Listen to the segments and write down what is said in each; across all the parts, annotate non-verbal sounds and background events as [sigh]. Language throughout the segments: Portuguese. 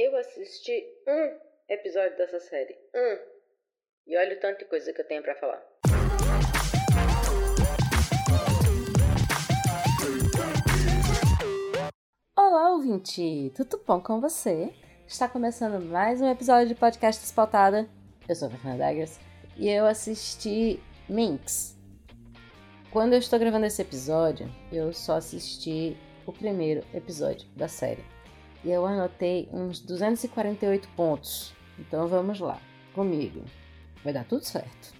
Eu assisti um episódio dessa série. Um. E olha o tanto de coisa que eu tenho para falar. Olá, ouvinte! Tudo bom com você? Está começando mais um episódio de Podcast Despautada. Eu sou a Fernanda Daggers e eu assisti Minx. Quando eu estou gravando esse episódio, eu só assisti o primeiro episódio da série. E eu anotei uns 248 pontos. Então vamos lá, comigo. Vai dar tudo certo.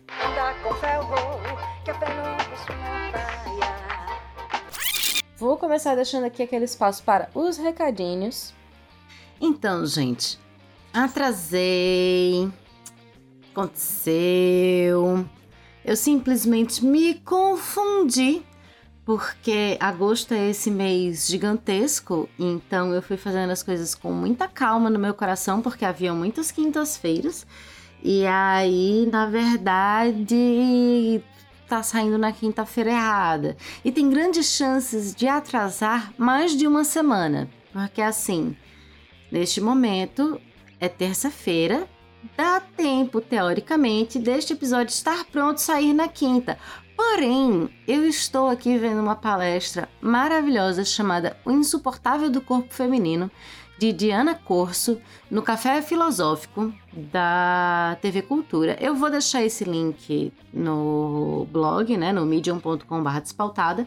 Vou começar deixando aqui aquele espaço para os recadinhos. Então, gente, atrasei. Aconteceu. Eu simplesmente me confundi porque agosto é esse mês gigantesco, então eu fui fazendo as coisas com muita calma no meu coração, porque havia muitas quintas-feiras. E aí, na verdade, tá saindo na quinta-feira errada. E tem grandes chances de atrasar mais de uma semana, porque assim, neste momento é terça-feira, dá tempo, teoricamente, deste episódio estar pronto sair na quinta. Porém, eu estou aqui vendo uma palestra maravilhosa chamada O Insuportável do Corpo Feminino, de Diana Corso, no Café Filosófico da TV Cultura. Eu vou deixar esse link no blog, né, no medium.com.br despautada,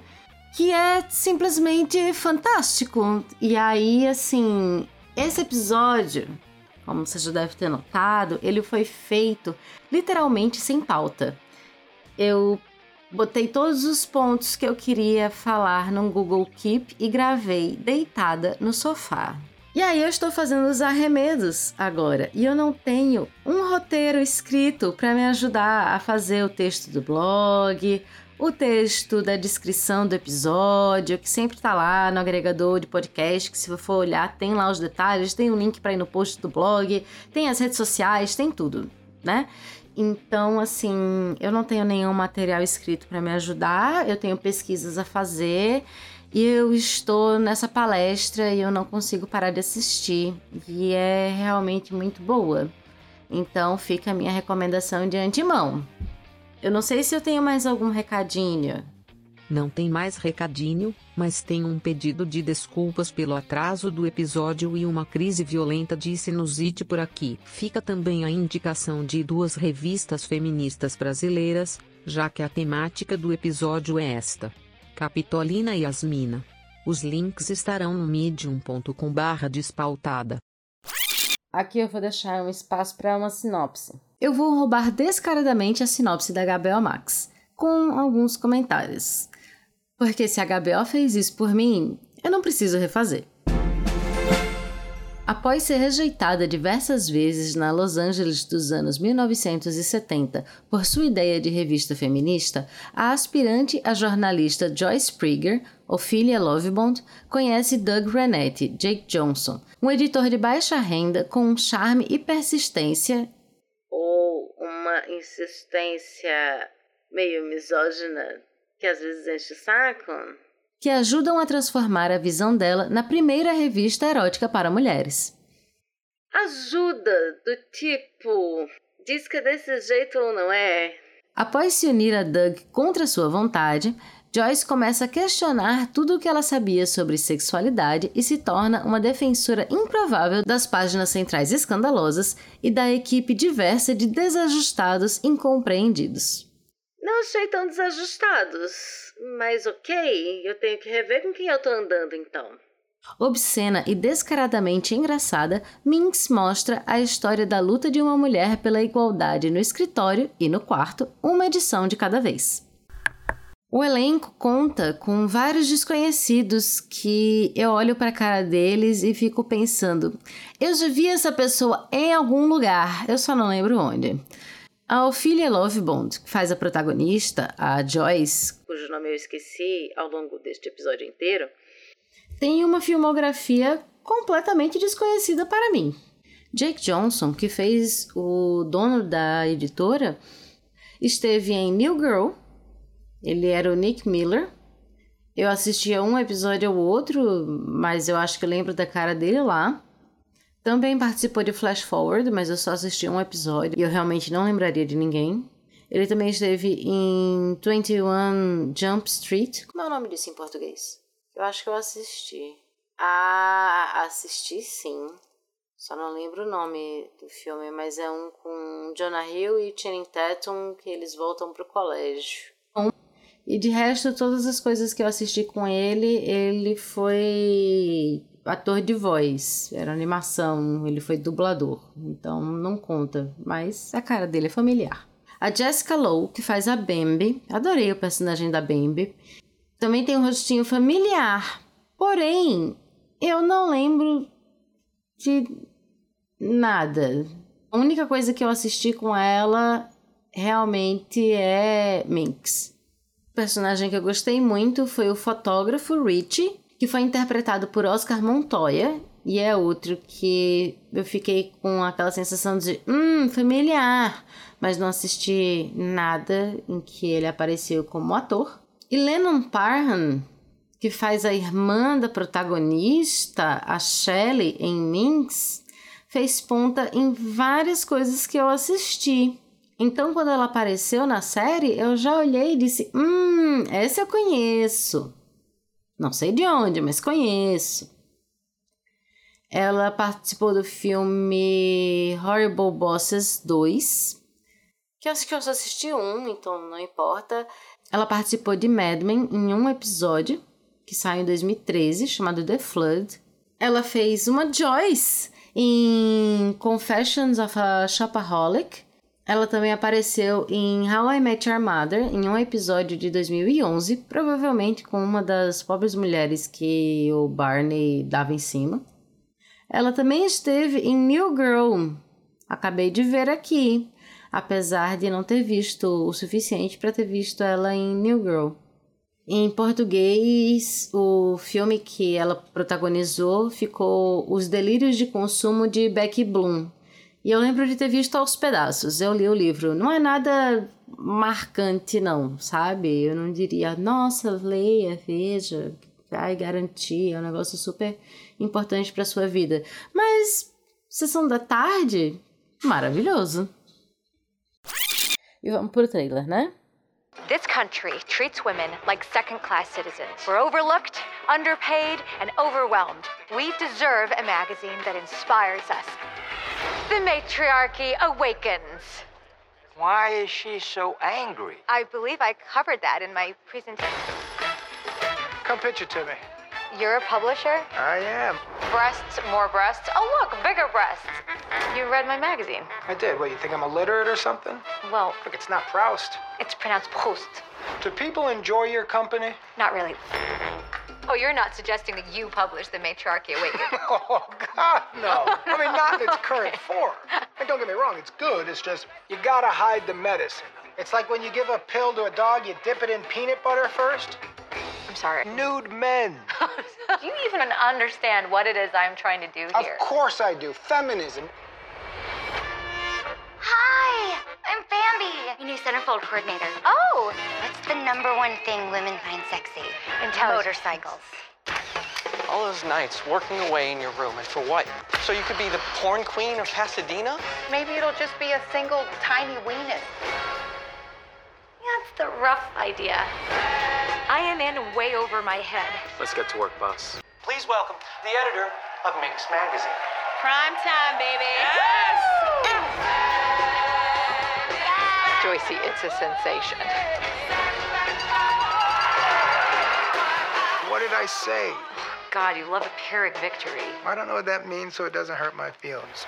que é simplesmente fantástico. E aí, assim, esse episódio, como você já deve ter notado, ele foi feito literalmente sem pauta. Eu Botei todos os pontos que eu queria falar no Google Keep e gravei deitada no sofá. E aí eu estou fazendo os arremedos agora e eu não tenho um roteiro escrito para me ajudar a fazer o texto do blog, o texto da descrição do episódio, que sempre está lá no agregador de podcast, que se for olhar tem lá os detalhes, tem um link para ir no post do blog, tem as redes sociais, tem tudo, né? Então, assim, eu não tenho nenhum material escrito para me ajudar, eu tenho pesquisas a fazer e eu estou nessa palestra e eu não consigo parar de assistir, e é realmente muito boa. Então, fica a minha recomendação de antemão. Eu não sei se eu tenho mais algum recadinho. Não tem mais recadinho, mas tem um pedido de desculpas pelo atraso do episódio e uma crise violenta de sinusite por aqui. Fica também a indicação de duas revistas feministas brasileiras, já que a temática do episódio é esta: Capitolina e Yasmina. Os links estarão no medium.com/barra despautada. Aqui eu vou deixar um espaço para uma sinopse. Eu vou roubar descaradamente a sinopse da Gabriel Max, com alguns comentários. Porque se a HBO fez isso por mim, eu não preciso refazer. Após ser rejeitada diversas vezes na Los Angeles dos anos 1970 por sua ideia de revista feminista, a aspirante a jornalista Joyce Prieger, Ophelia Lovebond, conhece Doug Renetti, Jake Johnson, um editor de baixa renda com um charme e persistência ou uma insistência meio misógina que às vezes enche o saco, que ajudam a transformar a visão dela na primeira revista erótica para mulheres. Ajuda do tipo, diz que é desse jeito ou não é? Após se unir a Doug contra sua vontade, Joyce começa a questionar tudo o que ela sabia sobre sexualidade e se torna uma defensora improvável das páginas centrais escandalosas e da equipe diversa de desajustados incompreendidos. Não achei tão desajustados, mas ok, eu tenho que rever com quem eu tô andando então. Obscena e descaradamente engraçada, Minx mostra a história da luta de uma mulher pela igualdade no escritório e no quarto, uma edição de cada vez. O elenco conta com vários desconhecidos que eu olho para a cara deles e fico pensando: eu já vi essa pessoa em algum lugar, eu só não lembro onde. A Ophelia Lovebond, que faz a protagonista, a Joyce, cujo nome eu esqueci ao longo deste episódio inteiro, tem uma filmografia completamente desconhecida para mim. Jake Johnson, que fez o dono da editora, esteve em New Girl, ele era o Nick Miller. Eu assistia um episódio ao outro, mas eu acho que lembro da cara dele lá. Também participou de Flash Forward, mas eu só assisti um episódio e eu realmente não lembraria de ninguém. Ele também esteve em 21 Jump Street. Como é o nome disso em português? Eu acho que eu assisti. Ah, assisti sim. Só não lembro o nome do filme, mas é um com Jonah Hill e Channing Tatum que eles voltam pro colégio. E de resto, todas as coisas que eu assisti com ele, ele foi ator de voz, era animação, ele foi dublador, então não conta, mas a cara dele é familiar. A Jessica Lowe, que faz a Bambi, adorei o personagem da Bambi, também tem um rostinho familiar, porém eu não lembro de nada. A única coisa que eu assisti com ela realmente é Minx. Personagem que eu gostei muito foi o fotógrafo Richie, que foi interpretado por Oscar Montoya, e é outro que eu fiquei com aquela sensação de hum, familiar, mas não assisti nada em que ele apareceu como ator. E Lennon Parham, que faz a irmã da protagonista, a Shelley, em Minx, fez ponta em várias coisas que eu assisti. Então, quando ela apareceu na série, eu já olhei e disse: Hum, essa eu conheço. Não sei de onde, mas conheço. Ela participou do filme Horrible Bosses 2, que eu acho que eu só assisti um, então não importa. Ela participou de Mad Men em um episódio, que saiu em 2013, chamado The Flood. Ela fez uma Joyce em Confessions of a Shopaholic, ela também apareceu em How I Met Your Mother, em um episódio de 2011, provavelmente com uma das pobres mulheres que o Barney dava em cima. Ela também esteve em New Girl, acabei de ver aqui, apesar de não ter visto o suficiente para ter visto ela em New Girl. Em português, o filme que ela protagonizou ficou Os Delírios de Consumo de Becky Bloom, e eu lembro de ter visto aos pedaços. Eu li o livro. Não é nada marcante, não, sabe? Eu não diria, nossa, leia, veja, vai garantir, é um negócio super importante para sua vida. Mas, sessão da tarde, maravilhoso. E vamos pro trailer, né? This country treats women like second class citizens. We're overlooked, underpaid, and overwhelmed. We deserve a magazine that inspires us. The matriarchy awakens. Why is she so angry? I believe I covered that in my presentation. Come pitch it to me. You're a publisher? I am. Breasts, more breasts. Oh, look, bigger breasts. You read my magazine. I did. What, you think I'm illiterate or something? Well, Look, it's not Proust. it's pronounced Proust. Do people enjoy your company? Not really. Oh, you're not suggesting that you publish The Matriarchy Awakens. [laughs] Oh, God, no. I mean, not in its current [laughs] form. And don't get me wrong, it's good. It's just, you gotta hide the medicine. It's like when you give a pill to a dog, you dip it in peanut butter first. I'm sorry. Nude men. [laughs] Do you even understand what it is I'm trying to do here? Of course I do. Feminism. Hi, I'm Bambi, your new centerfold coordinator. Oh, What's the number one thing women find sexy? Intelligence. Motorcycles. All those nights working away in your room, and for what? So you could be the porn queen of Pasadena? maybe it'll just be a single tiny weenus. That's the rough idea. I am in way over my head. Let's get to work, boss. Please welcome the editor of Minx Magazine. Prime time, baby. Joycey, it's a sensation. What did I say? God, you love a Pyrrhic victory. I don't know what that means, so it doesn't hurt my feelings.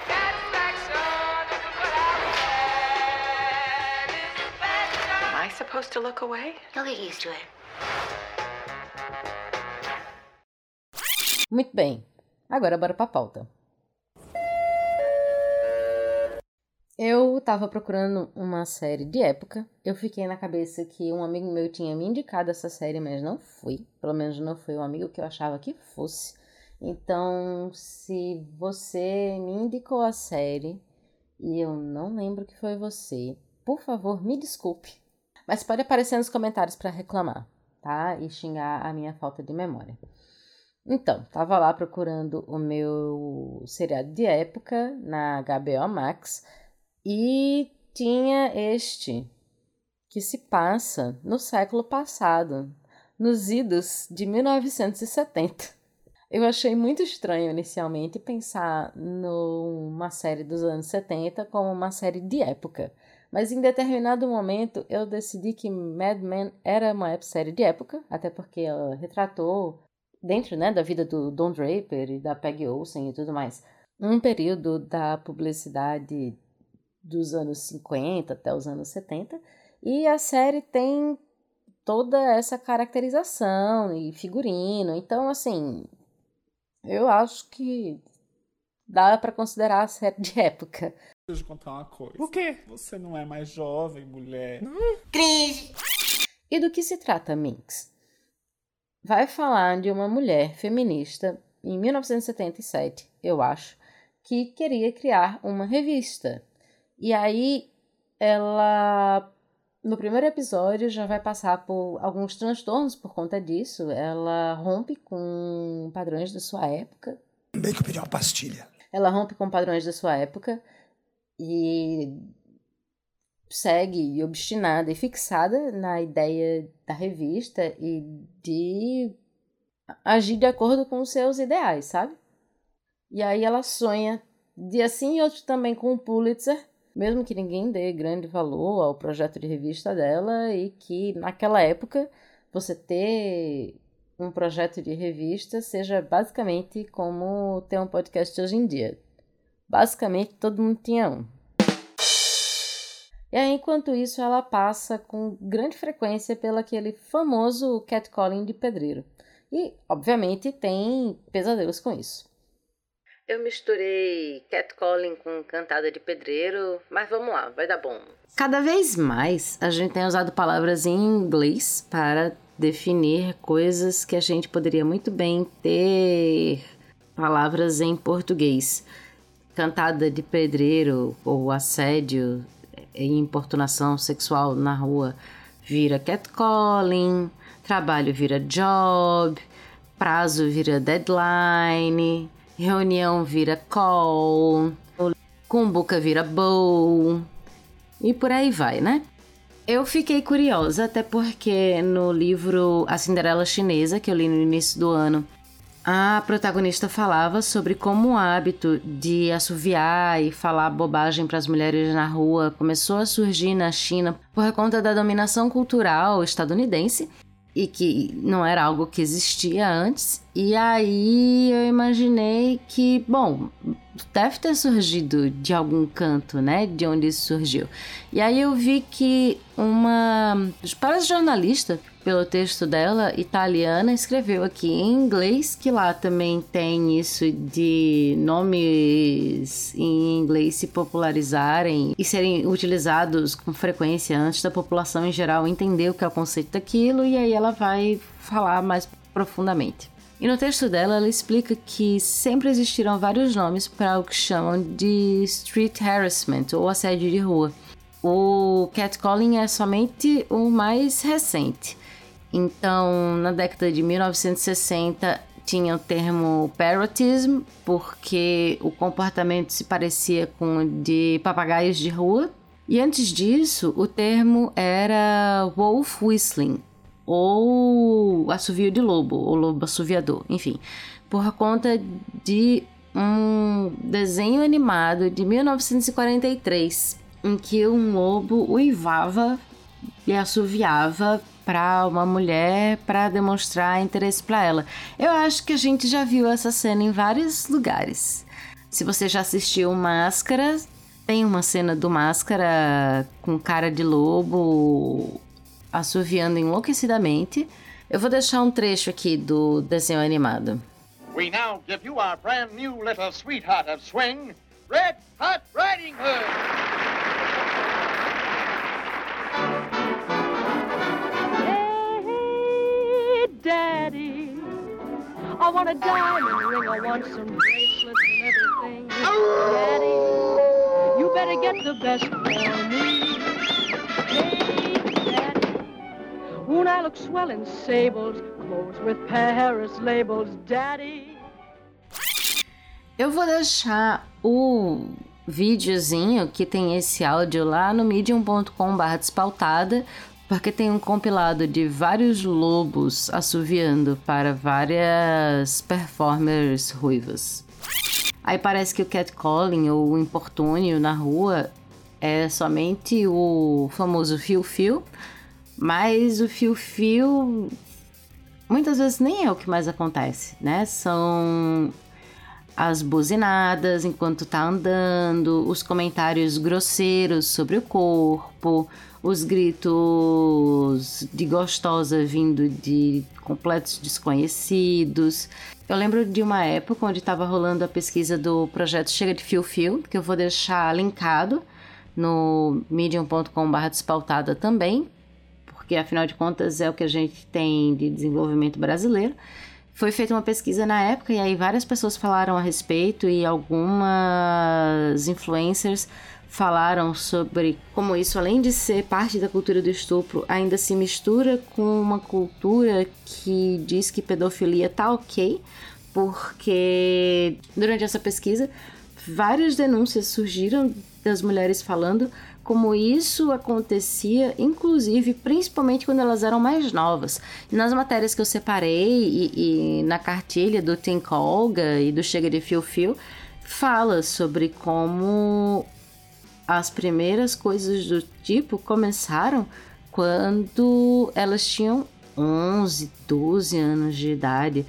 Am I supposed to look away? You'll get used to it. Muito bem. Agora bora pra pauta. Eu tava procurando uma série de época. Eu fiquei na cabeça que um amigo meu tinha me indicado essa série, mas não foi. Pelo menos não foi o amigo que eu achava que fosse. Então, se você me indicou a série e eu não lembro que foi você, por favor, me desculpe. Mas pode aparecer nos comentários para reclamar, tá? E xingar a minha falta de memória. Então, tava lá procurando o meu seriado de época na HBO Max e tinha este que se passa no século passado, nos idos de 1970. Eu achei muito estranho inicialmente pensar numa série dos anos 70 como uma série de época. Mas em determinado momento eu decidi que Mad Men era uma série de época, até porque ela retratou, dentro né, da vida do Don Draper e da Peggy Olsen e tudo mais, um período da publicidade dos anos 50 até os anos 70. E a série tem toda essa caracterização e figurino. Então, assim, eu acho que dá para considerar a série de época. Deixa eu contar uma coisa. O quê? Você não é mais jovem, mulher. Cringe. E do que se trata Minx? Vai falar de uma mulher feminista em 1977, eu acho, que queria criar uma revista. E aí ela no primeiro episódio já vai passar por alguns transtornos por conta disso. Ela rompe com padrões da sua época. Bem que eu pedi uma pastilha. Ela rompe com padrões da sua época e segue obstinada e fixada na ideia da revista e de agir de acordo com os seus ideais, sabe? E aí ela sonha de assim e outro também com o Pulitzer, mesmo que ninguém dê grande valor ao projeto de revista dela e que naquela época você ter um projeto de revista seja basicamente como ter um podcast hoje em dia. Basicamente, todo mundo tinha um. E aí, enquanto isso, ela passa com grande frequência pelo aquele famoso catcalling de pedreiro. E, obviamente, tem pesadelos com isso. Eu misturei catcalling com cantada de pedreiro, mas vamos lá, vai dar bom. Cada vez mais a gente tem usado palavras em inglês para definir coisas que a gente poderia muito bem ter palavras em português cantada de pedreiro ou assédio e importunação sexual na rua vira catcalling, trabalho vira job, prazo vira deadline, reunião vira call, cumbuca vira bowl e por aí vai, né? Eu fiquei curiosa, até porque no livro A Cinderela Chinesa, que eu li no início do ano, a protagonista falava sobre como o hábito de assoviar e falar bobagem para as mulheres na rua começou a surgir na China por conta da dominação cultural estadunidense e que não era algo que existia antes. E aí eu imaginei que, bom, deve ter surgido de algum canto, né? De onde isso surgiu. E aí eu vi que uma. Parece jornalista pelo texto dela, italiana, escreveu aqui em inglês, que lá também tem isso de nomes em inglês se popularizarem e serem utilizados com frequência antes da população em geral entender o que é o conceito daquilo, e aí ela vai falar mais profundamente. E no texto dela, ela explica que sempre existiram vários nomes para o que chamam de street harassment ou assédio de rua. O catcalling é somente o mais recente. Então, na década de 1960, tinha o termo parrotism, porque o comportamento se parecia com o de papagaios de rua. E antes disso, o termo era wolf whistling, ou assovio de lobo, ou lobo assoviador, enfim, por conta de um desenho animado de 1943, em que um lobo uivava e assoviava para uma mulher para demonstrar interesse para ela. Eu acho que a gente já viu essa cena em vários lugares. Se você já assistiu Máscara, tem uma cena do Máscara com cara de lobo assoviando enlouquecidamente. Eu vou deixar um trecho aqui do desenho animado. We now give you our brand new little sweetheart of swing, Red Hot Riding Hood. Daddy. I want a diamond ring, I want some bracelets and everything. Daddy, you better get the best for me. Won't I look swell in sables? Tables with Paris labels, Daddy. Eu vou deixar o videozinho que tem esse áudio lá no medium.com.br despautada, porque tem um compilado de vários lobos assoviando para várias performers ruivas. Aí parece que o catcalling ou o importúnio na rua é somente o famoso fio-fio, mas o fio-fio muitas vezes nem é o que mais acontece, né? São as buzinadas enquanto tá andando, os comentários grosseiros sobre o corpo, os gritos de gostosa vindo de completos desconhecidos. Eu lembro de uma época onde estava rolando a pesquisa do projeto Chega de Fio Fio, que eu vou deixar linkado no medium.com.br despautada também, porque afinal de contas é o que a gente tem de desenvolvimento brasileiro. Foi feita uma pesquisa na época e aí várias pessoas falaram a respeito e algumas influencers falaram sobre como isso, além de ser parte da cultura do estupro, ainda se mistura com uma cultura que diz que pedofilia tá ok, porque durante essa pesquisa várias denúncias surgiram das mulheres falando como isso acontecia, inclusive, principalmente quando elas eram mais novas. Nas matérias que eu separei e, e na cartilha do Think Olga e do Chega de Fio Fio, fala sobre como as primeiras coisas do tipo começaram quando elas tinham 11, 12 anos de idade.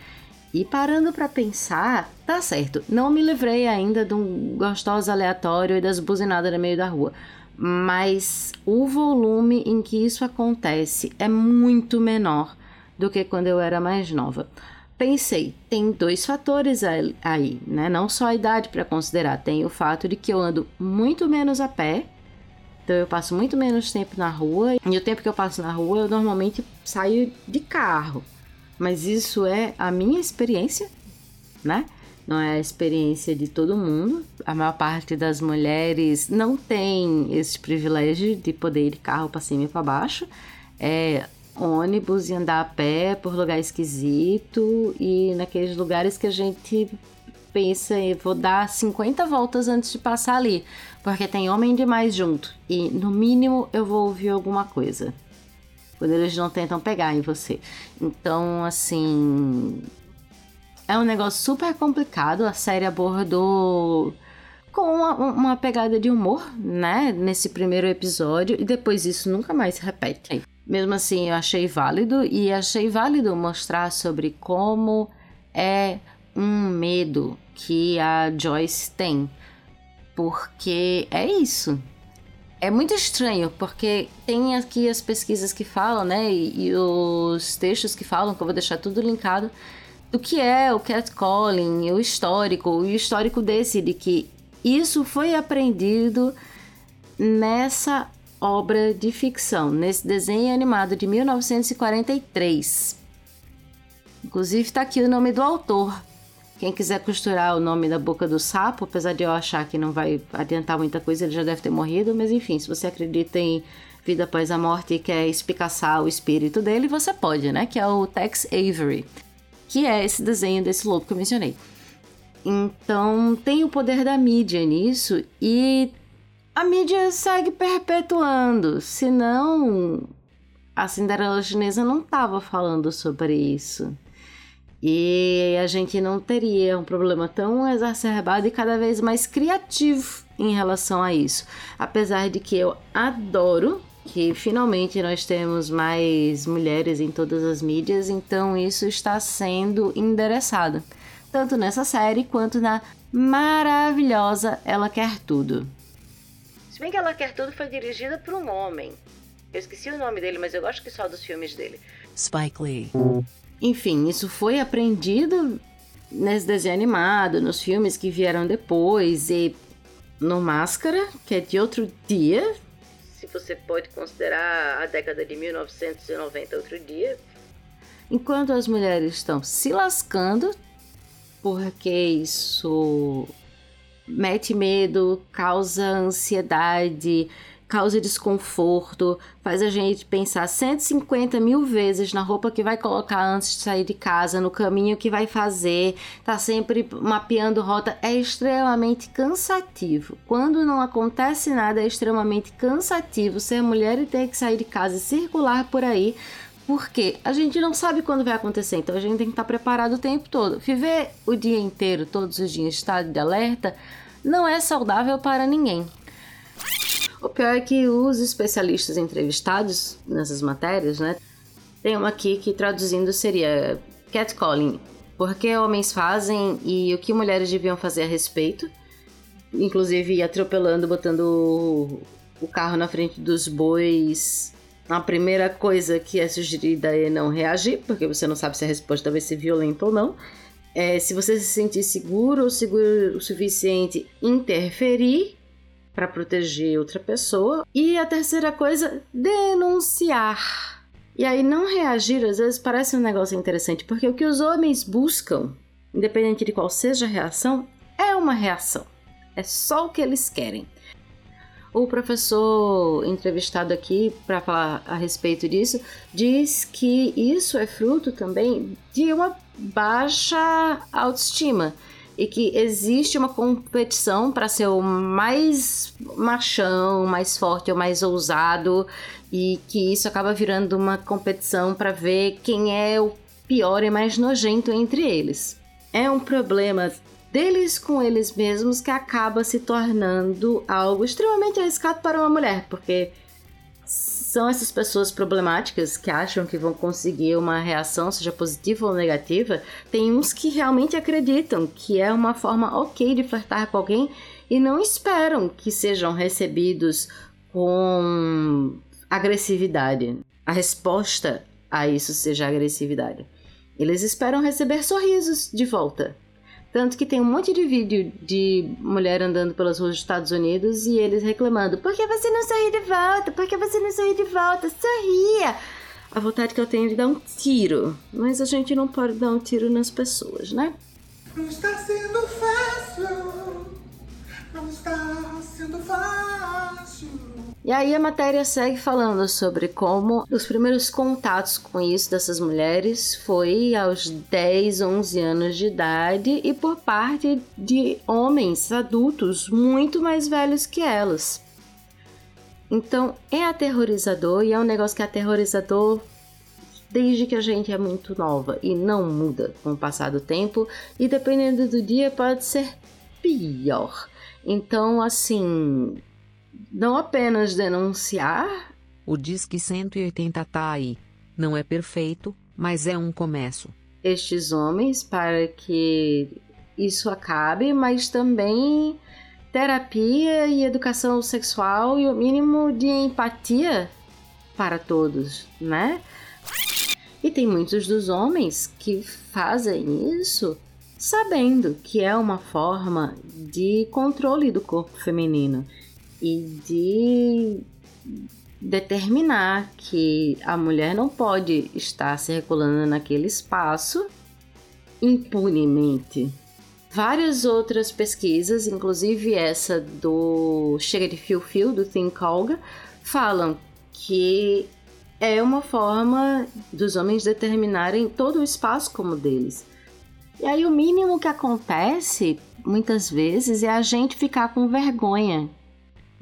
E parando para pensar, tá certo, não me livrei ainda de um gostoso aleatório e das buzinadas no meio da rua mas o volume em que isso acontece é muito menor do que quando eu era mais nova. Pensei, tem dois fatores aí, né? Não só a idade para considerar, tem o fato de que eu ando muito menos a pé, então eu passo muito menos tempo na rua, e o tempo que eu passo na rua eu normalmente saio de carro. Mas isso é a minha experiência, né? Não é a experiência de todo mundo. A maior parte das mulheres não tem esse privilégio de poder ir de carro para cima e para baixo. É ônibus e andar a pé por lugar esquisito e naqueles lugares que a gente pensa em vou dar 50 voltas antes de passar ali, porque tem homem demais junto e no mínimo eu vou ouvir alguma coisa. Quando eles não tentam pegar em você. Então, assim, é um negócio super complicado. A série abordou com uma, uma, pegada de humor, né? Nesse primeiro episódio, e depois isso nunca mais se repete. Mesmo assim, eu achei válido e achei válido mostrar sobre como é um medo que a Joyce tem. Porque é isso. É muito estranho, porque tem aqui as pesquisas que falam, né? E, e os textos que falam, que eu vou deixar tudo linkado do que é o catcalling, o histórico, o histórico desse, de que isso foi aprendido nessa obra de ficção, nesse desenho animado de 1943. Inclusive está aqui o nome do autor. Quem quiser costurar o nome da boca do sapo, apesar de eu achar que não vai adiantar muita coisa, ele já deve ter morrido, mas enfim, se você acredita em vida após a morte e quer espicaçar o espírito dele, você pode, né? Que é o Tex Avery que é esse desenho desse lobo que eu mencionei. Então, tem o poder da mídia nisso e a mídia segue perpetuando. Senão, a Cinderela chinesa não estava falando sobre isso. E a gente não teria um problema tão exacerbado e cada vez mais criativo em relação a isso. Apesar de que eu adoro que finalmente nós temos mais mulheres em todas as mídias, então isso está sendo endereçado, tanto nessa série quanto na maravilhosa Ela Quer Tudo. Se bem que Ela Quer Tudo foi dirigida por um homem. Eu esqueci o nome dele, mas eu gosto que só dos filmes dele. Spike Lee. Enfim, isso foi aprendido nesse desenho animado, nos filmes que vieram depois e no Máscara, que é de outro dia, você pode considerar a década de 1990 outro dia. Enquanto as mulheres estão se lascando, porque isso mete medo, causa ansiedade, causa desconforto, faz a gente pensar 150 mil vezes na roupa que vai colocar antes de sair de casa, no caminho que vai fazer, tá sempre mapeando rota, é extremamente cansativo. Quando não acontece nada, é extremamente cansativo ser mulher e ter que sair de casa e circular por aí. Porque a gente não sabe quando vai acontecer, então a gente tem que estar preparado o tempo todo. Viver o dia inteiro, todos os dias, estado de alerta, não é saudável para ninguém. O pior é que os especialistas entrevistados nessas matérias, né? Tem uma aqui que traduzindo seria catcalling. Por que homens fazem e o que mulheres deviam fazer a respeito. Inclusive atropelando, botando o carro na frente dos bois. A primeira coisa que é sugerida é não reagir, porque você não sabe se a resposta vai ser violenta ou não. É, se você se sentir seguro ou seguro o suficiente, interferir para proteger outra pessoa. E a terceira coisa, denunciar. E aí não reagir às vezes parece um negócio interessante, porque o que os homens buscam, independente de qual seja a reação, é uma reação. É só o que eles querem. O professor entrevistado aqui para falar a respeito disso diz que isso é fruto também de uma baixa autoestima e que existe uma competição para ser o mais machão, mais forte ou mais ousado e que isso acaba virando uma competição para ver quem é o pior e mais nojento entre eles. É um problema deles com eles mesmos que acaba se tornando algo extremamente arriscado para uma mulher, porque são essas pessoas problemáticas que acham que vão conseguir uma reação, seja positiva ou negativa. Tem uns que realmente acreditam que é uma forma ok de flertar com alguém e não esperam que sejam recebidos com agressividade. A resposta a isso seja agressividade. Eles esperam receber sorrisos de volta. Tanto que tem um monte de vídeo de mulher andando pelas ruas dos Estados Unidos e eles reclamando: por que você não sorri de volta? Por que você não sorri de volta? Sorria! A vontade que eu tenho de dar um tiro. Mas a gente não pode dar um tiro nas pessoas, né? Não está sendo fácil. Não está sendo fácil. E aí a matéria segue falando sobre como os primeiros contatos com isso dessas mulheres foi aos 10, 11 anos de idade e por parte de homens adultos muito mais velhos que elas. Então é aterrorizador e é um negócio que é aterrorizador desde que a gente é muito nova e não muda com o passar do tempo e dependendo do dia pode ser pior. Então, assim, não apenas denunciar. O Disque 180 tá aí. Não é perfeito, mas é um começo. Estes homens para que isso acabe, mas também terapia e educação sexual e o mínimo de empatia para todos, né? E tem muitos dos homens que fazem isso sabendo que é uma forma de controle do corpo feminino e de determinar que a mulher não pode estar circulando naquele espaço impunemente. Várias outras pesquisas, inclusive essa do Chega de Fio Fio, do Think Olga, falam que é uma forma dos homens determinarem todo o espaço como deles. E aí o mínimo que acontece, muitas vezes, é a gente ficar com vergonha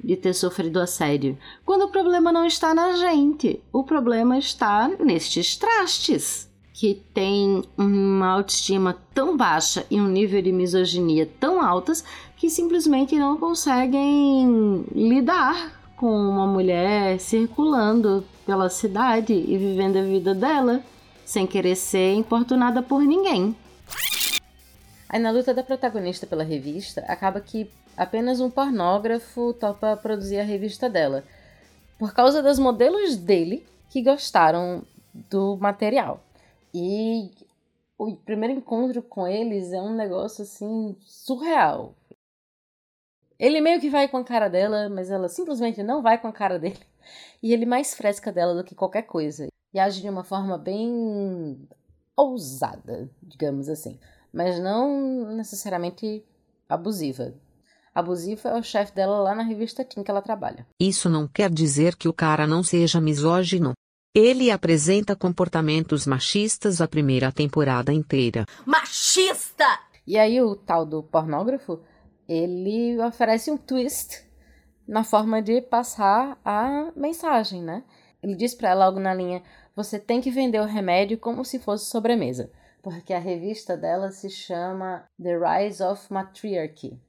de ter sofrido assédio, quando o problema não está na gente, o problema está nestes trastes que têm uma autoestima tão baixa e um nível de misoginia tão altas que simplesmente não conseguem lidar com uma mulher circulando pela cidade e vivendo a vida dela sem querer ser importunada por ninguém. Aí na luta da protagonista pela revista, acaba que apenas um pornógrafo topa produzir a revista dela. Por causa dos modelos dele que gostaram do material. E o primeiro encontro com eles é um negócio assim surreal. Ele meio que vai com a cara dela, mas ela simplesmente não vai com a cara dele. E ele mais fresca dela do que qualquer coisa. E age de uma forma bem ousada, digamos assim. Mas não necessariamente abusiva. abusivo é o chefe dela lá na revista Teen que ela trabalha. Isso não quer dizer que o cara não seja misógino. Ele apresenta comportamentos machistas a primeira temporada inteira. Machista! E aí o tal do pornógrafo, ele oferece um twist na forma de passar a mensagem, né? Ele diz para ela algo na linha: você tem que vender o remédio como se fosse sobremesa, porque a revista dela se chama The Rise of Matriarchy,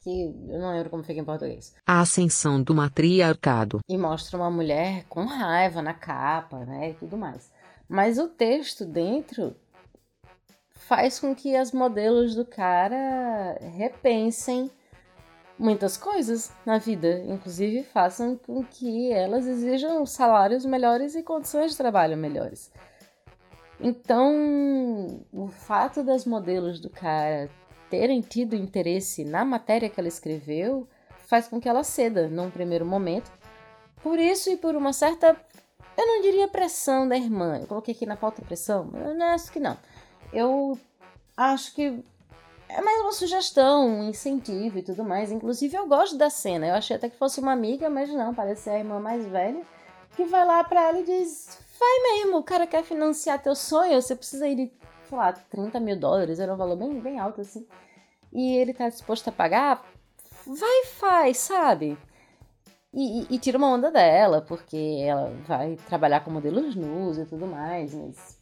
que eu não lembro como fica em português. A ascensão do matriarcado. E mostra uma mulher com raiva na capa, né, e tudo mais. Mas o texto dentro faz com que as modelos do cara repensem muitas coisas na vida, inclusive façam com que elas exijam salários melhores e condições de trabalho melhores. Então, o fato das modelos do cara terem tido interesse na matéria que ela escreveu faz com que ela ceda num primeiro momento. Por isso e por uma certa, eu não diria pressão da irmã, eu coloquei aqui na pauta pressão, eu não acho que não. Eu acho que é mais uma sugestão, um incentivo e tudo mais. Inclusive, eu gosto da cena. Eu achei até que fosse uma amiga, mas não, parece a irmã mais velha, que vai lá pra ela e diz: Vai mesmo, o cara quer financiar teu sonho, você precisa ir sei lá, 30 mil dólares, era um valor bem, bem alto assim. E ele tá disposto a pagar, vai e faz, sabe? E, e, e, tira uma onda dela, porque ela vai trabalhar com modelos nus e tudo mais, mas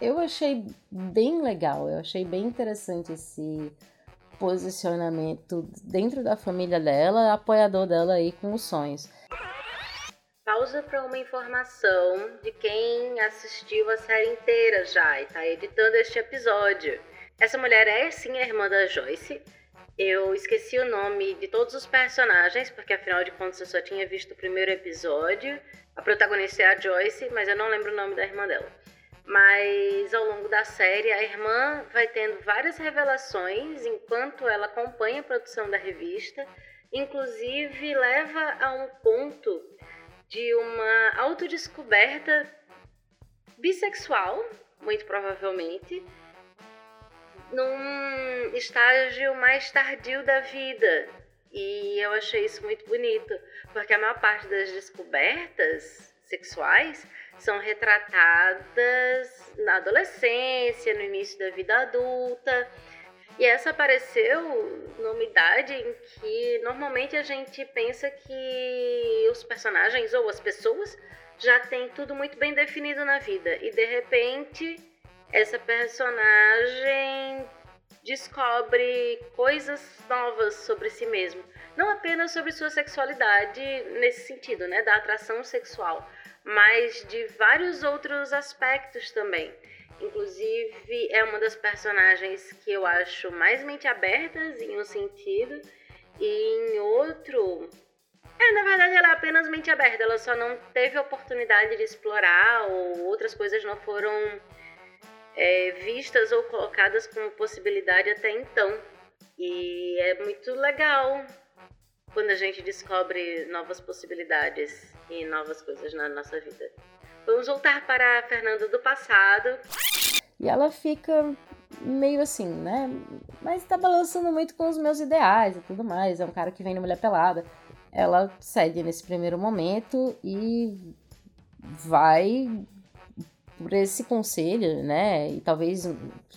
eu achei bem legal, eu achei bem interessante esse posicionamento dentro da família dela, apoiador dela aí com os sonhos. Pausa para uma informação de quem assistiu a série inteira já e está editando este episódio. Essa mulher é sim a irmã da Joyce. Eu esqueci o nome de todos os personagens, porque afinal de contas eu só tinha visto o primeiro episódio. A protagonista é a Joyce, mas eu não lembro o nome da irmã dela. Mas ao longo da série, a irmã vai tendo várias revelações enquanto ela acompanha a produção da revista, inclusive leva a um ponto de uma autodescoberta bissexual, muito provavelmente, num estágio mais tardio da vida. E eu achei isso muito bonito, porque a maior parte das descobertas sexuais são retratadas na adolescência, no início da vida adulta. E essa apareceu numa idade em que normalmente a gente pensa que os personagens ou as pessoas já têm tudo muito bem definido na vida. E de repente, essa personagem descobre coisas novas sobre si mesmo. Não apenas sobre sua sexualidade nesse sentido, né, da atração sexual, mas de vários outros aspectos também. Inclusive, é uma das personagens que eu acho mais mente abertas em um sentido, e em outro. É, na verdade, ela é apenas mente aberta, ela só não teve oportunidade de explorar, ou outras coisas não foram é, vistas ou colocadas como possibilidade até então. E é muito legal quando a gente descobre novas possibilidades e novas coisas na nossa vida. Vamos voltar para a Fernanda do passado. E ela fica meio assim, né? Mas tá balançando muito com os meus ideais e tudo mais. É um cara que vem de mulher pelada. Ela cede nesse primeiro momento e vai por esse conselho, né? E talvez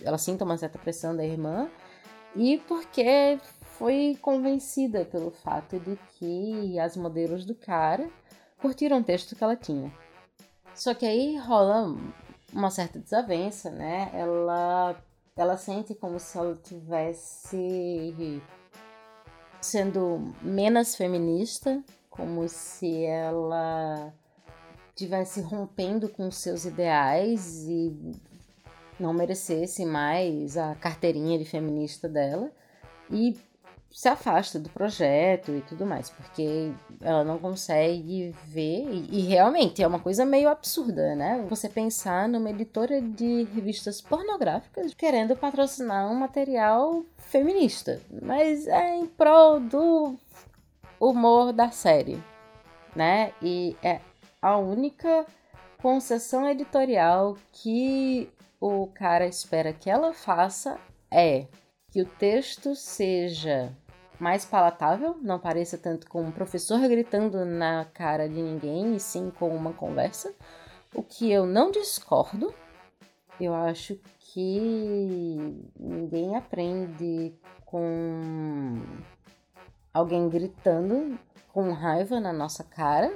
ela sinta uma certa pressão da irmã. E porque foi convencida pelo fato de que as modelos do cara curtiram o texto que ela tinha. Só que aí rola uma certa desavença, né? Ela, ela sente como se ela tivesse sendo menos feminista, como se ela tivesse rompendo com seus ideais e não merecesse mais a carteirinha de feminista dela. E se afasta do projeto e tudo mais, porque ela não consegue ver, e, e, realmente é uma coisa meio absurda, né? Você pensar numa editora de revistas pornográficas querendo patrocinar um material feminista, mas é em prol do humor da série, né? E é a única concessão editorial que o cara espera que ela faça é que o texto seja mais palatável, não pareça tanto com um professor gritando na cara de ninguém, e sim com uma conversa. O que eu não discordo, eu acho que ninguém aprende com alguém gritando com raiva na nossa cara.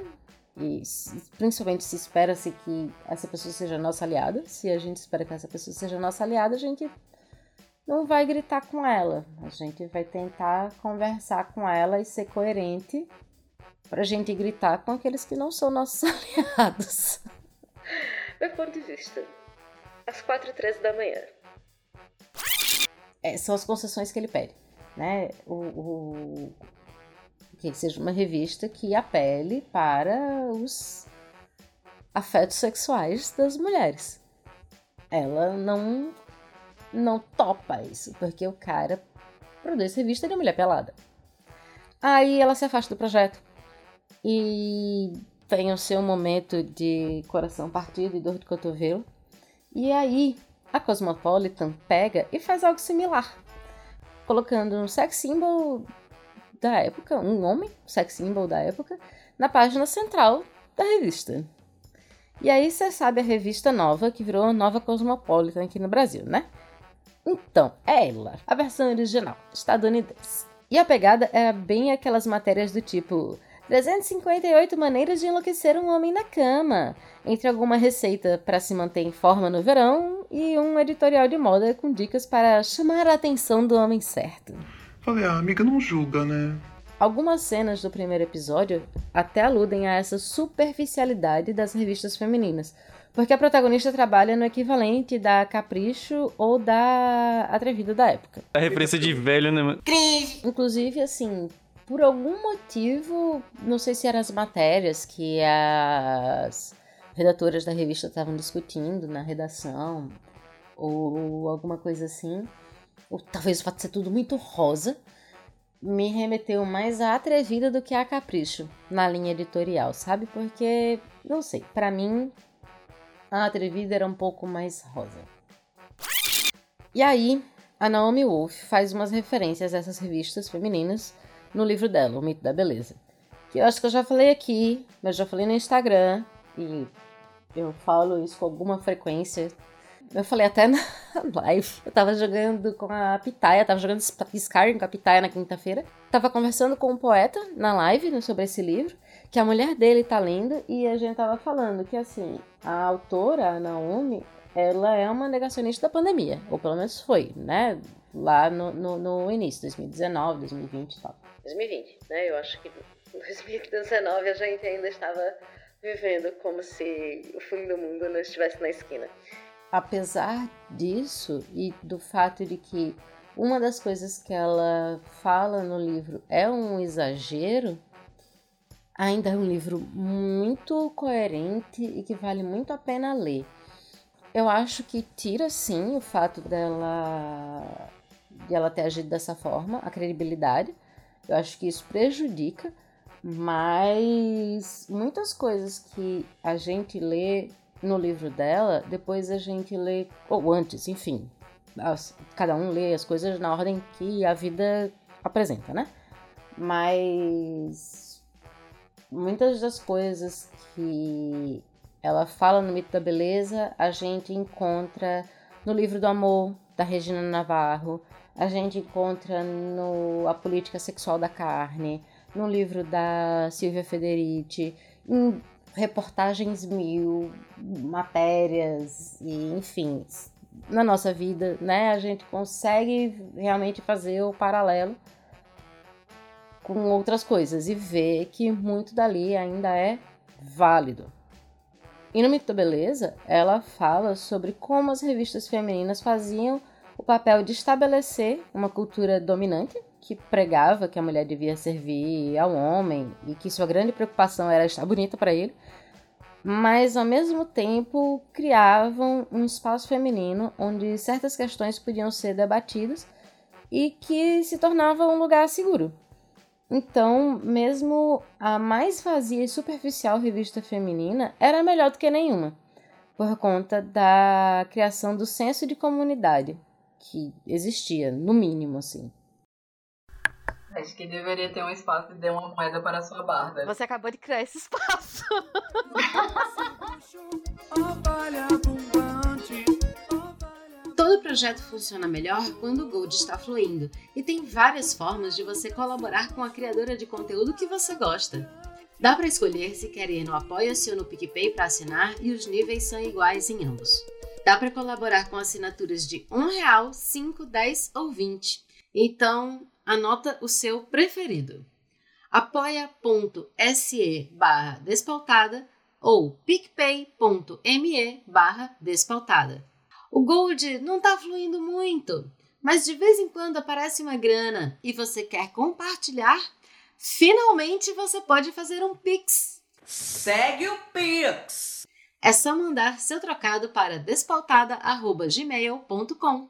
E principalmente se espera-se que essa pessoa seja nossa aliada. Se a gente espera que essa pessoa seja nossa aliada, a gente não vai gritar com ela. A gente vai tentar conversar com ela e ser coerente pra gente gritar com aqueles que não são nossos [laughs] aliados. Meu ponto de vista, às 4 e 13 da manhã. É, são as concessões que ele pede, né? O, o, que seja uma revista que apele para os afetos sexuais das mulheres. Ela não não topa isso, porque o cara produz revista de mulher pelada. Aí ela se afasta do projeto e tem o seu momento de coração partido e dor de cotovelo. E aí a Cosmopolitan pega e faz algo similar, colocando um sex symbol da época, um homem, sex symbol da época, na página central da revista. E aí você sabe a revista nova que virou Nova Cosmopolitan aqui no Brasil, né? Então, é ela, a versão original, estadunidense. E a pegada é bem aquelas matérias do tipo 358 maneiras de enlouquecer um homem na cama, entre alguma receita para se manter em forma no verão e um editorial de moda com dicas para chamar a atenção do homem certo. Falei, a amiga não julga, né? Algumas cenas do primeiro episódio até aludem a essa superficialidade das revistas femininas, porque a protagonista trabalha no equivalente da Capricho ou da Atrevida da época. A referência de velho, né, mano? Inclusive, assim, por algum motivo, não sei se eram as matérias que as redatoras da revista estavam discutindo na redação, ou alguma coisa assim, ou talvez o fato de ser tudo muito rosa, me remeteu mais à Atrevida do que a Capricho na linha editorial, sabe? Porque, não sei, para mim a atrevida era um pouco mais rosa. E aí, a Naomi Wolf faz umas referências a essas revistas femininas no livro dela, O Mito da Beleza. Que eu acho que eu já falei aqui, mas já falei no Instagram, e eu falo isso com alguma frequência. Eu falei até na [laughs] live. Eu tava jogando com a Pitaia, tava jogando Skyrim com a Pitaia na quinta-feira. Tava conversando com um poeta na live sobre esse livro que a mulher dele tá lendo e a gente tava falando que assim, a autora, a Naomi, ela é uma negacionista da pandemia, ou pelo menos foi, né? Lá no, no, no início, 2019, 2020 e tal. 2020, né? Eu acho que em 2019 a gente ainda estava vivendo como se o fim do mundo não estivesse na esquina. Apesar disso e do fato de que uma das coisas que ela fala no livro é um exagero, ainda é um livro muito coerente e que vale muito a pena ler. Eu acho que tira sim o fato dela de ela ter agido dessa forma, a credibilidade. Eu acho que isso prejudica, mas muitas coisas que a gente lê no livro dela, depois a gente lê, ou antes, enfim, cada um lê as coisas na ordem que a vida apresenta, né? Mas muitas das coisas que ela fala no Mito da Beleza, a gente encontra no Livro do Amor, da Regina Navarro, a gente encontra no A Política Sexual da Carne, no livro da Silvia Federici, em reportagens mil, matérias, e enfim, na nossa vida, né, a gente consegue realmente fazer o paralelo com outras coisas e ver que muito dali ainda é válido. E no Mito da Beleza, ela fala sobre como as revistas femininas faziam o papel de estabelecer uma cultura dominante que pregava que a mulher devia servir ao homem e que sua grande preocupação era estar bonita para ele, mas ao mesmo tempo criavam um espaço feminino onde certas questões podiam ser debatidas e que se tornava um lugar seguro então, mesmo a mais vazia e superficial revista feminina era melhor do que nenhuma, por conta da criação do senso de comunidade que existia, no mínimo, assim. Acho que deveria ter um espaço e dê uma moeda para a sua barda. Você acabou de criar esse espaço. Todo projeto funciona melhor quando o Gold está fluindo, e tem várias formas de você colaborar com a criadora de conteúdo que você gosta. Dá para escolher se quer ir no Apoia-se ou no PicPay para assinar e os níveis são iguais em ambos. Dá para colaborar com assinaturas de R$ 1,00, 5, 10 ou 20. Então, anota o seu preferido. apoia.se barra despautada ou picpay.me barra despautada. O Gold não está fluindo muito, mas de vez em quando aparece uma grana e você quer compartilhar, finalmente você pode fazer um Pix. Segue o Pix! É só mandar seu trocado para despautada.gmail.com.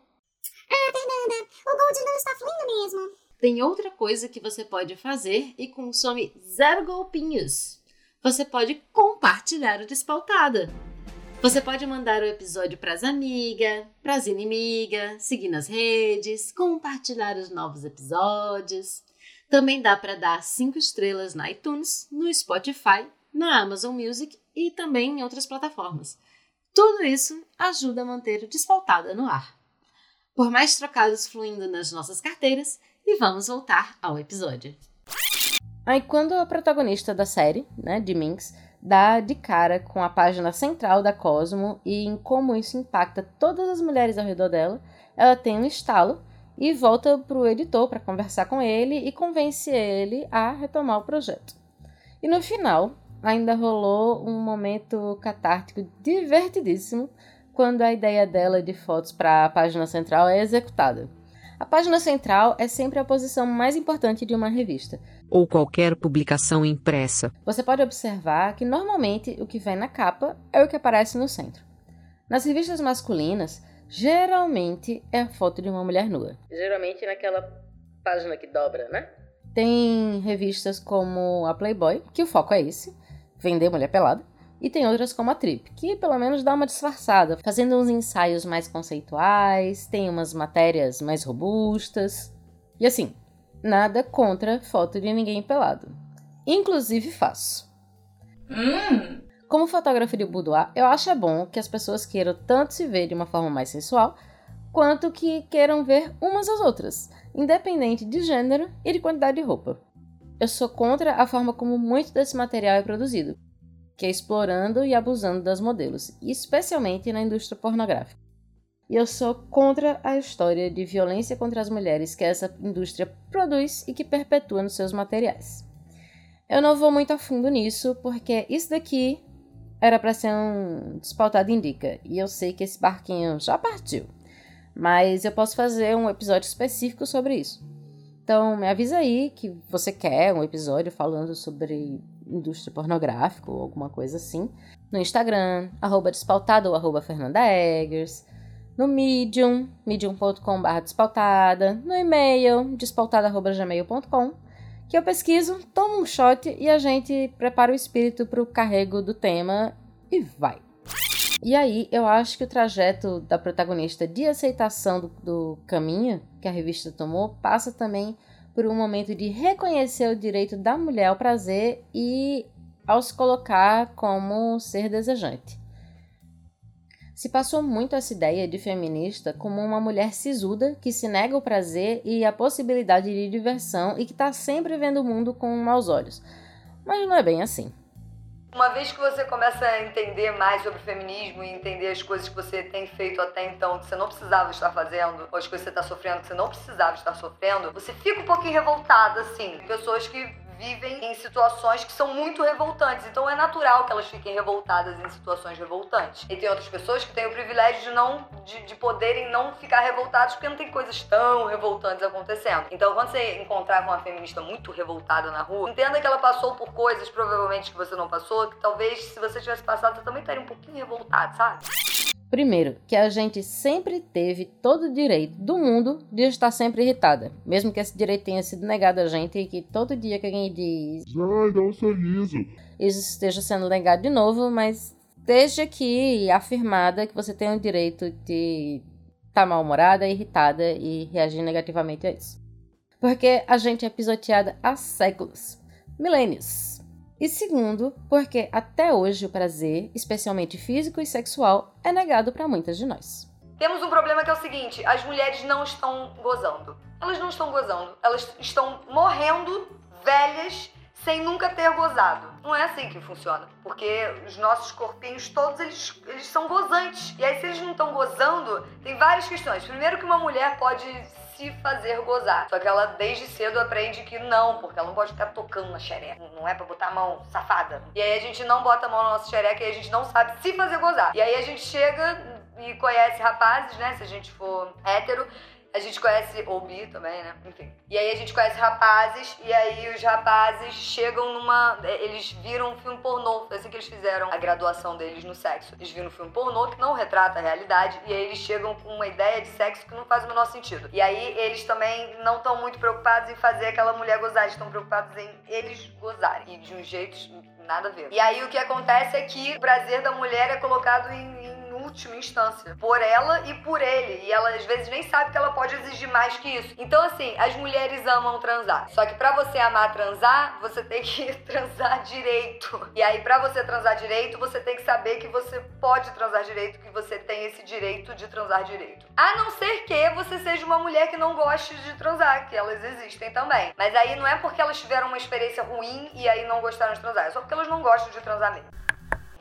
Ah, Fernanda, o Gold não está fluindo mesmo. Tem outra coisa que você pode fazer e consome zero golpinhos. Você pode compartilhar o Despautada. Você pode mandar o episódio para as amigas, para as inimigas, seguir nas redes, compartilhar os novos episódios. Também dá para dar 5 estrelas na iTunes, no Spotify, na Amazon Music e também em outras plataformas. Tudo isso ajuda a manter o Despautada no ar. Por mais trocados fluindo nas nossas carteiras, e vamos voltar ao episódio. Aí quando a protagonista da série, né, de Minx, dá de cara com a página central da Cosmo e em como isso impacta todas as mulheres ao redor dela, ela tem um estalo e volta pro editor para conversar com ele e convence ele a retomar o projeto. E no final, ainda rolou um momento catártico divertidíssimo quando a ideia dela de fotos para a página central é executada. A página central é sempre a posição mais importante de uma revista. Ou qualquer publicação impressa. Você pode observar que normalmente o que vem na capa é o que aparece no centro. Nas revistas masculinas, geralmente é a foto de uma mulher nua. Geralmente naquela página que dobra, né? Tem revistas como a Playboy, que o foco é esse, vender mulher pelada. E tem outras como a Trip, que pelo menos dá uma disfarçada, fazendo uns ensaios mais conceituais, tem umas matérias mais robustas. E assim, nada contra foto de ninguém pelado. Inclusive faço. Hum. Como fotógrafo de boudoir, eu acho é bom que as pessoas queiram tanto se ver de uma forma mais sensual, quanto que queiram ver umas às outras, independente de gênero e de quantidade de roupa. Eu sou contra a forma como muito desse material é produzido, que é explorando e abusando das modelos, especialmente na indústria pornográfica. E eu sou contra a história de violência contra as mulheres que essa indústria produz e que perpetua nos seus materiais. Eu não vou muito a fundo nisso, porque isso daqui era para ser um despautado indica, e eu sei que esse barquinho já partiu. Mas eu posso fazer um episódio específico sobre isso. Então, me avisa aí que você quer um episódio falando sobre indústria pornográfica ou alguma coisa assim. No Instagram, arroba despautado ou arroba Fernanda Eggers. No Medium, medium.com.br despautada. No e-mail, despautada.gmail.com. Que eu pesquiso, tomo um shot e a gente prepara o espírito para o carrego do tema e vai. E aí, eu acho que o trajeto da protagonista de aceitação do, do caminho que a revista tomou passa também por um momento de reconhecer o direito da mulher ao prazer e ao se colocar como ser desejante. Se passou muito essa ideia de feminista como uma mulher sisuda que se nega o prazer e a possibilidade de diversão e que está sempre vendo o mundo com maus olhos. Mas não é bem assim. Uma vez que você começa a entender mais sobre o feminismo e entender as coisas que você tem feito até então que você não precisava estar fazendo, ou as coisas que você está sofrendo que você não precisava estar sofrendo, você fica um pouquinho revoltada, assim. Pessoas que vivem em situações que são muito revoltantes. Então é natural que elas fiquem revoltadas em situações revoltantes. E tem outras pessoas que têm o privilégio de não de, de poderem não ficar revoltadas porque não tem coisas tão revoltantes acontecendo. Então quando você encontrar com uma feminista muito revoltada na rua, entenda que ela passou por coisas provavelmente que você não passou, que talvez se você tivesse passado você também estaria um pouquinho revoltado, sabe? Primeiro, que a gente sempre teve todo o direito do mundo de estar sempre irritada, mesmo que esse direito tenha sido negado a gente e que todo dia que alguém diz Ai, dá um sorriso. Isso esteja sendo negado de novo, mas esteja aqui afirmada que você tem o direito de estar tá mal-humorada, irritada e reagir negativamente a isso. porque a gente é pisoteada há séculos, milênios. E segundo, porque até hoje o prazer, especialmente físico e sexual, é negado para muitas de nós. Temos um problema que é o seguinte: as mulheres não estão gozando. Elas não estão gozando. Elas estão morrendo velhas sem nunca ter gozado. Não é assim que funciona, porque os nossos corpinhos todos eles, eles são gozantes. E aí se eles não estão gozando, tem várias questões. Primeiro que uma mulher pode se fazer gozar. Só que ela desde cedo aprende que não, porque ela não pode ficar tocando na xereca. Não é pra botar a mão safada. E aí a gente não bota a mão na nossa xereca e a gente não sabe se fazer gozar. E aí a gente chega e conhece rapazes, né? Se a gente for hétero, a gente conhece, ou bi também, né? Enfim. E aí a gente conhece rapazes, e aí os rapazes chegam numa. Eles viram um filme pornô. Foi assim que eles fizeram a graduação deles no sexo. Eles viram um filme pornô que não retrata a realidade, e aí eles chegam com uma ideia de sexo que não faz o menor sentido. E aí eles também não estão muito preocupados em fazer aquela mulher gozar, estão preocupados em eles gozarem. E de um jeito nada a ver. E aí o que acontece é que o prazer da mulher é colocado em, em última instância por ela e por ele. E ela às vezes nem sabe que ela pode exigir mais que isso. Então, assim, as mulheres amam transar. Só que para você amar transar, você tem que [laughs] transar direito. E aí, para você transar direito, você tem que saber que você pode transar direito, que você tem esse direito de transar direito. A não ser que você seja uma mulher que não goste de transar, que elas existem também. Mas aí não é porque elas tiveram uma experiência ruim e aí não gostaram de transar, é só porque elas não gostam de transar mesmo.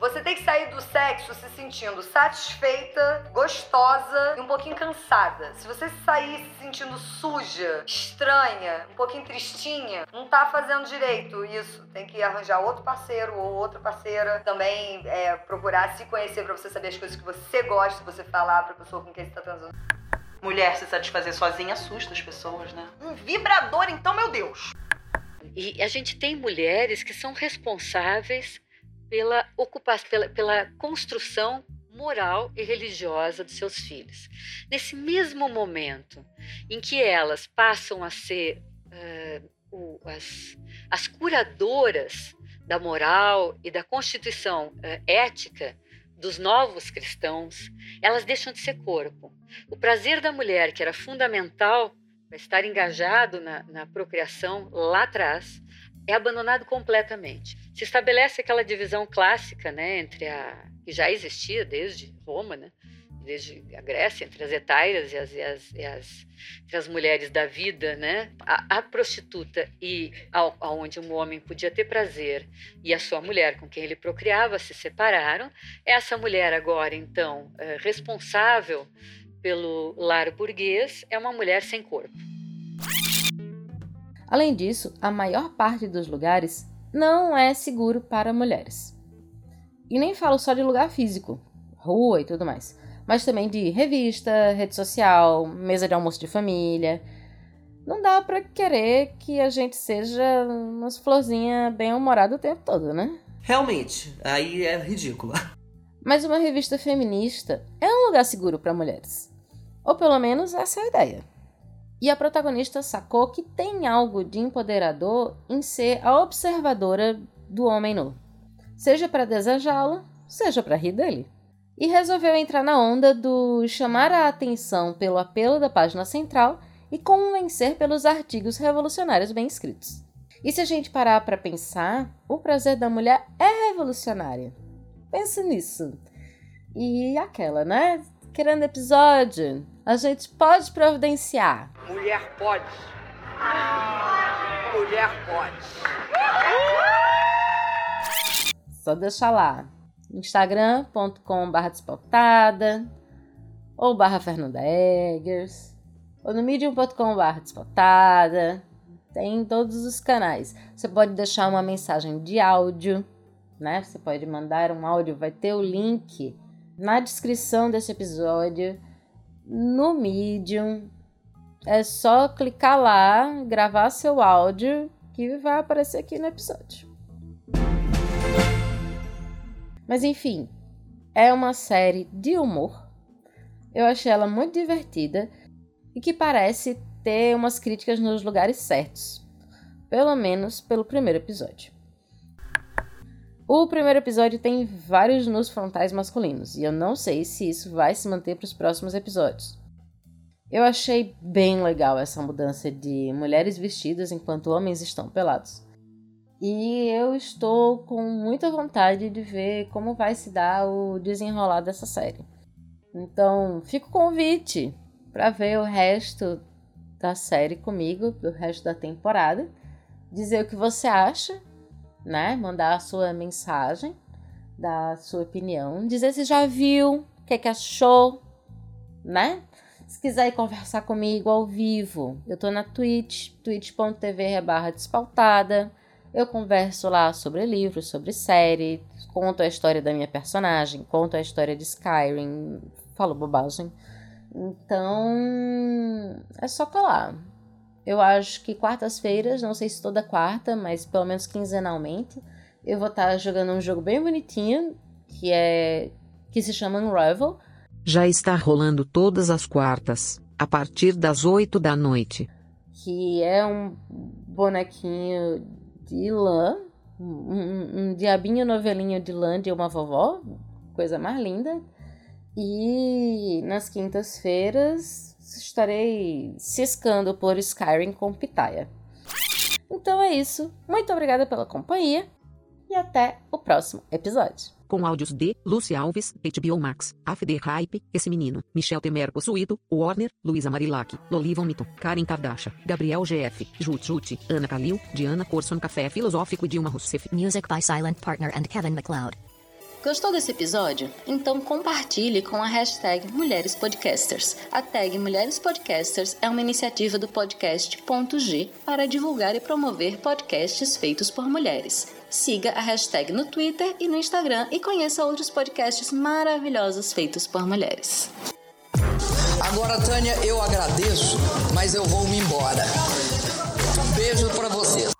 Você tem que sair do sexo se sentindo satisfeita, gostosa e um pouquinho cansada. Se você sair se sentindo suja, estranha, um pouquinho tristinha, não tá fazendo direito isso. Tem que arranjar outro parceiro ou outra parceira. Também é, procurar se conhecer para você saber as coisas que você gosta, você falar pra pessoa com quem você tá transando. Mulher se satisfazer sozinha assusta as pessoas, né? Um vibrador, então, meu Deus! E a gente tem mulheres que são responsáveis pela ocupação, pela, pela construção moral e religiosa dos seus filhos. Nesse mesmo momento em que elas passam a ser uh, o, as, as curadoras da moral e da constituição uh, ética dos novos cristãos, elas deixam de ser corpo. O prazer da mulher, que era fundamental para estar engajado na, na procriação lá atrás, é abandonado completamente. Se estabelece aquela divisão clássica, né, entre a que já existia desde Roma, né, desde a Grécia, entre as etairas e as, e as, e as, as mulheres da vida, né? A, a prostituta e aonde um homem podia ter prazer e a sua mulher com quem ele procriava se separaram. Essa mulher agora, então, é responsável pelo lar burguês, é uma mulher sem corpo. Além disso, a maior parte dos lugares não é seguro para mulheres. E nem falo só de lugar físico, rua e tudo mais, mas também de revista, rede social, mesa de almoço de família. Não dá para querer que a gente seja umas florzinhas bem-humoradas o tempo todo, né? Realmente, aí é ridículo. Mas uma revista feminista é um lugar seguro para mulheres. Ou pelo menos essa é a ideia. E a protagonista sacou que tem algo de empoderador em ser a observadora do homem nu, seja para desejá-lo, seja para rir dele. E resolveu entrar na onda do chamar a atenção pelo apelo da página central e convencer pelos artigos revolucionários bem escritos. E se a gente parar para pensar, o prazer da mulher é revolucionário. Pense nisso. E aquela, né? Querendo episódio, a gente pode providenciar. Mulher pode. Mulher pode. Só deixar lá. instagram.com barra despotada ou barra Fernanda Eggers ou no medium.com barra despotada. Tem em todos os canais. Você pode deixar uma mensagem de áudio, né? Você pode mandar um áudio, vai ter o link na descrição desse episódio no Medium. É só clicar lá, gravar seu áudio que vai aparecer aqui no episódio. Mas enfim, é uma série de humor. Eu achei ela muito divertida e que parece ter umas críticas nos lugares certos. Pelo menos pelo primeiro episódio. O primeiro episódio tem vários nus frontais masculinos, e eu não sei se isso vai se manter para os próximos episódios. Eu achei bem legal essa mudança de mulheres vestidas enquanto homens estão pelados. E eu estou com muita vontade de ver como vai se dar o desenrolar dessa série. Então, fica o convite para ver o resto da série comigo, o resto da temporada. Dizer o que você acha, né? Mandar a sua mensagem, dar a sua opinião, dizer se já viu, o que, que achou, né? Se quiser conversar comigo ao vivo, eu tô na Twitch, twitch.tv barra despautada. Eu converso lá sobre livros, sobre série, conto a história da minha personagem, conto a história de Skyrim, falo bobagem. Então, é só colar. Eu acho que quartas-feiras, não sei se toda quarta, mas pelo menos quinzenalmente, eu vou estar jogando um jogo bem bonitinho, que é que se chama Unravel. Já está rolando todas as quartas, a partir das 8 da noite. Que é um bonequinho de lã, um, um, um diabinho novelinho de lã de uma vovó, coisa mais linda. E nas quintas-feiras estarei ciscando por Skyrim com Pitaya. Então é isso. Muito obrigada pela companhia e até o próximo episódio. Com áudios de Lucy Alves, HBO Max, AFD Hype, Esse Menino, Michel Temer Possuído, Warner, Luísa Marilac, Lolivon Mito, Karen Kardashian, Gabriel GF, Jut Jut, Ana Kalil, Diana Corson Café Filosófico e Dilma Rousseff. Music by Silent Partner and Kevin MacLeod. Gostou desse episódio? Então compartilhe com a hashtag Mulheres Podcasters. A tag Mulheres Podcasters é uma iniciativa do podcast Ponto G para divulgar e promover podcasts feitos por mulheres. Siga a hashtag no Twitter e no Instagram e conheça outros podcasts maravilhosos feitos por mulheres. Agora, Tânia, eu agradeço, mas eu vou me embora. Beijo para vocês.